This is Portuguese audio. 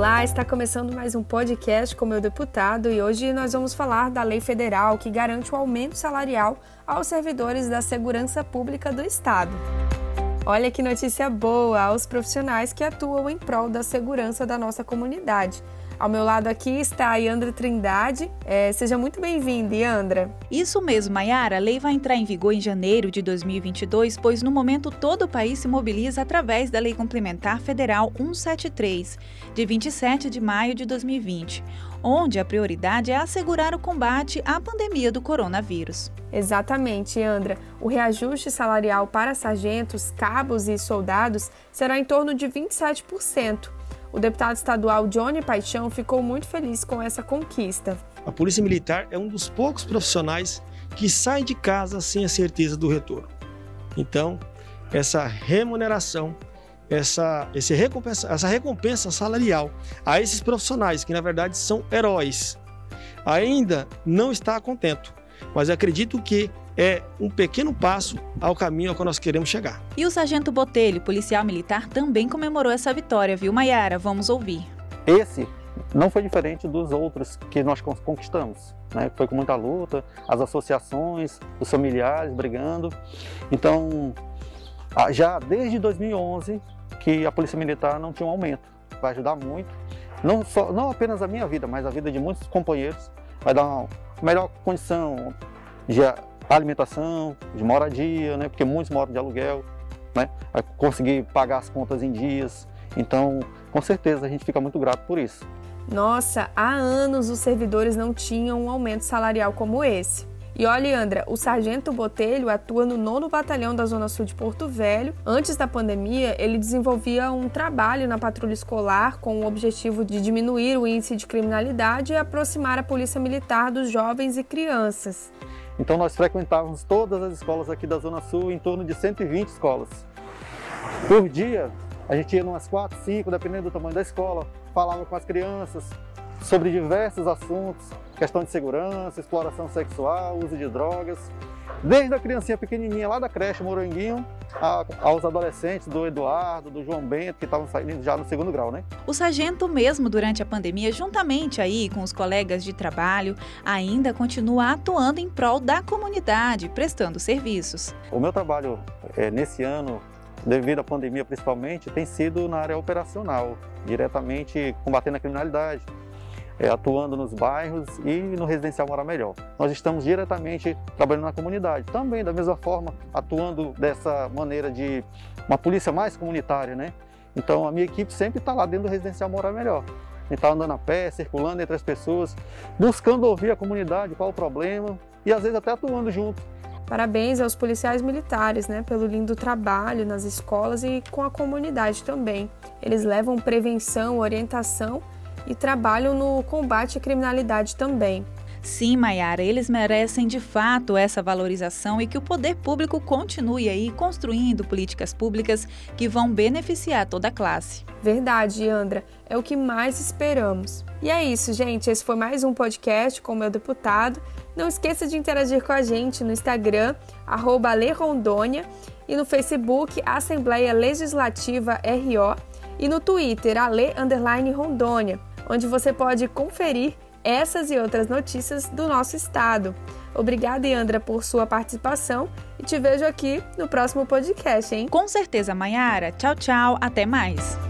Olá, está começando mais um podcast com meu deputado e hoje nós vamos falar da lei federal que garante o aumento salarial aos servidores da segurança pública do Estado. Olha que notícia boa aos profissionais que atuam em prol da segurança da nossa comunidade. Ao meu lado aqui está a Yandra Trindade. É, seja muito bem-vinda, Yandra. Isso mesmo, Mayara. A lei vai entrar em vigor em janeiro de 2022, pois no momento todo o país se mobiliza através da Lei Complementar Federal 173, de 27 de maio de 2020, onde a prioridade é assegurar o combate à pandemia do coronavírus. Exatamente, Andra. O reajuste salarial para sargentos, cabos e soldados será em torno de 27%. O deputado estadual Johnny Paixão ficou muito feliz com essa conquista. A Polícia Militar é um dos poucos profissionais que sai de casa sem a certeza do retorno. Então, essa remuneração, essa, esse recompensa, essa recompensa salarial a esses profissionais, que na verdade são heróis, ainda não está contento. Mas acredito que é um pequeno passo ao caminho ao que nós queremos chegar. E o sargento Botelho, policial militar, também comemorou essa vitória, viu, Maiara? Vamos ouvir. Esse não foi diferente dos outros que nós conquistamos. Né? Foi com muita luta, as associações, os familiares brigando. Então, já desde 2011 que a Polícia Militar não tinha um aumento. Vai ajudar muito, não, só, não apenas a minha vida, mas a vida de muitos companheiros. Vai dar uma melhor condição de alimentação, de moradia, né? porque muitos moram de aluguel, né? Conseguir pagar as contas em dias. Então, com certeza, a gente fica muito grato por isso. Nossa, há anos os servidores não tinham um aumento salarial como esse. E olha, Andra, o Sargento Botelho atua no 9 Batalhão da Zona Sul de Porto Velho. Antes da pandemia, ele desenvolvia um trabalho na patrulha escolar com o objetivo de diminuir o índice de criminalidade e aproximar a polícia militar dos jovens e crianças. Então nós frequentávamos todas as escolas aqui da Zona Sul, em torno de 120 escolas. Por dia, a gente ia umas 4, 5, dependendo do tamanho da escola, falava com as crianças sobre diversos assuntos, questão de segurança, exploração sexual, uso de drogas. Desde a criancinha pequenininha lá da creche Moranguinho a, aos adolescentes do Eduardo, do João Bento, que estavam saindo já no segundo grau, né? O sargento mesmo durante a pandemia, juntamente aí com os colegas de trabalho, ainda continua atuando em prol da comunidade, prestando serviços. O meu trabalho é, nesse ano devido à pandemia principalmente, tem sido na área operacional, diretamente combatendo a criminalidade, é, atuando nos bairros e no residencial Morar Melhor. Nós estamos diretamente trabalhando na comunidade, também da mesma forma atuando dessa maneira de uma polícia mais comunitária, né? Então a minha equipe sempre está lá dentro do residencial Morar Melhor. A gente está andando a pé, circulando entre as pessoas, buscando ouvir a comunidade, qual o problema e às vezes até atuando junto. Parabéns aos policiais militares, né, pelo lindo trabalho nas escolas e com a comunidade também. Eles levam prevenção, orientação e trabalham no combate à criminalidade também. Sim, Maiara, eles merecem de fato essa valorização e que o poder público continue aí construindo políticas públicas que vão beneficiar toda a classe. Verdade, Andra, é o que mais esperamos. E é isso, gente. Esse foi mais um podcast com o meu deputado. Não esqueça de interagir com a gente no Instagram, arroba Rondônia, e no Facebook, Assembleia Legislativa RO, e no Twitter, Ale Rondônia onde você pode conferir essas e outras notícias do nosso estado. Obrigada, Andra, por sua participação e te vejo aqui no próximo podcast, hein? Com certeza, Mayara. Tchau, tchau. Até mais.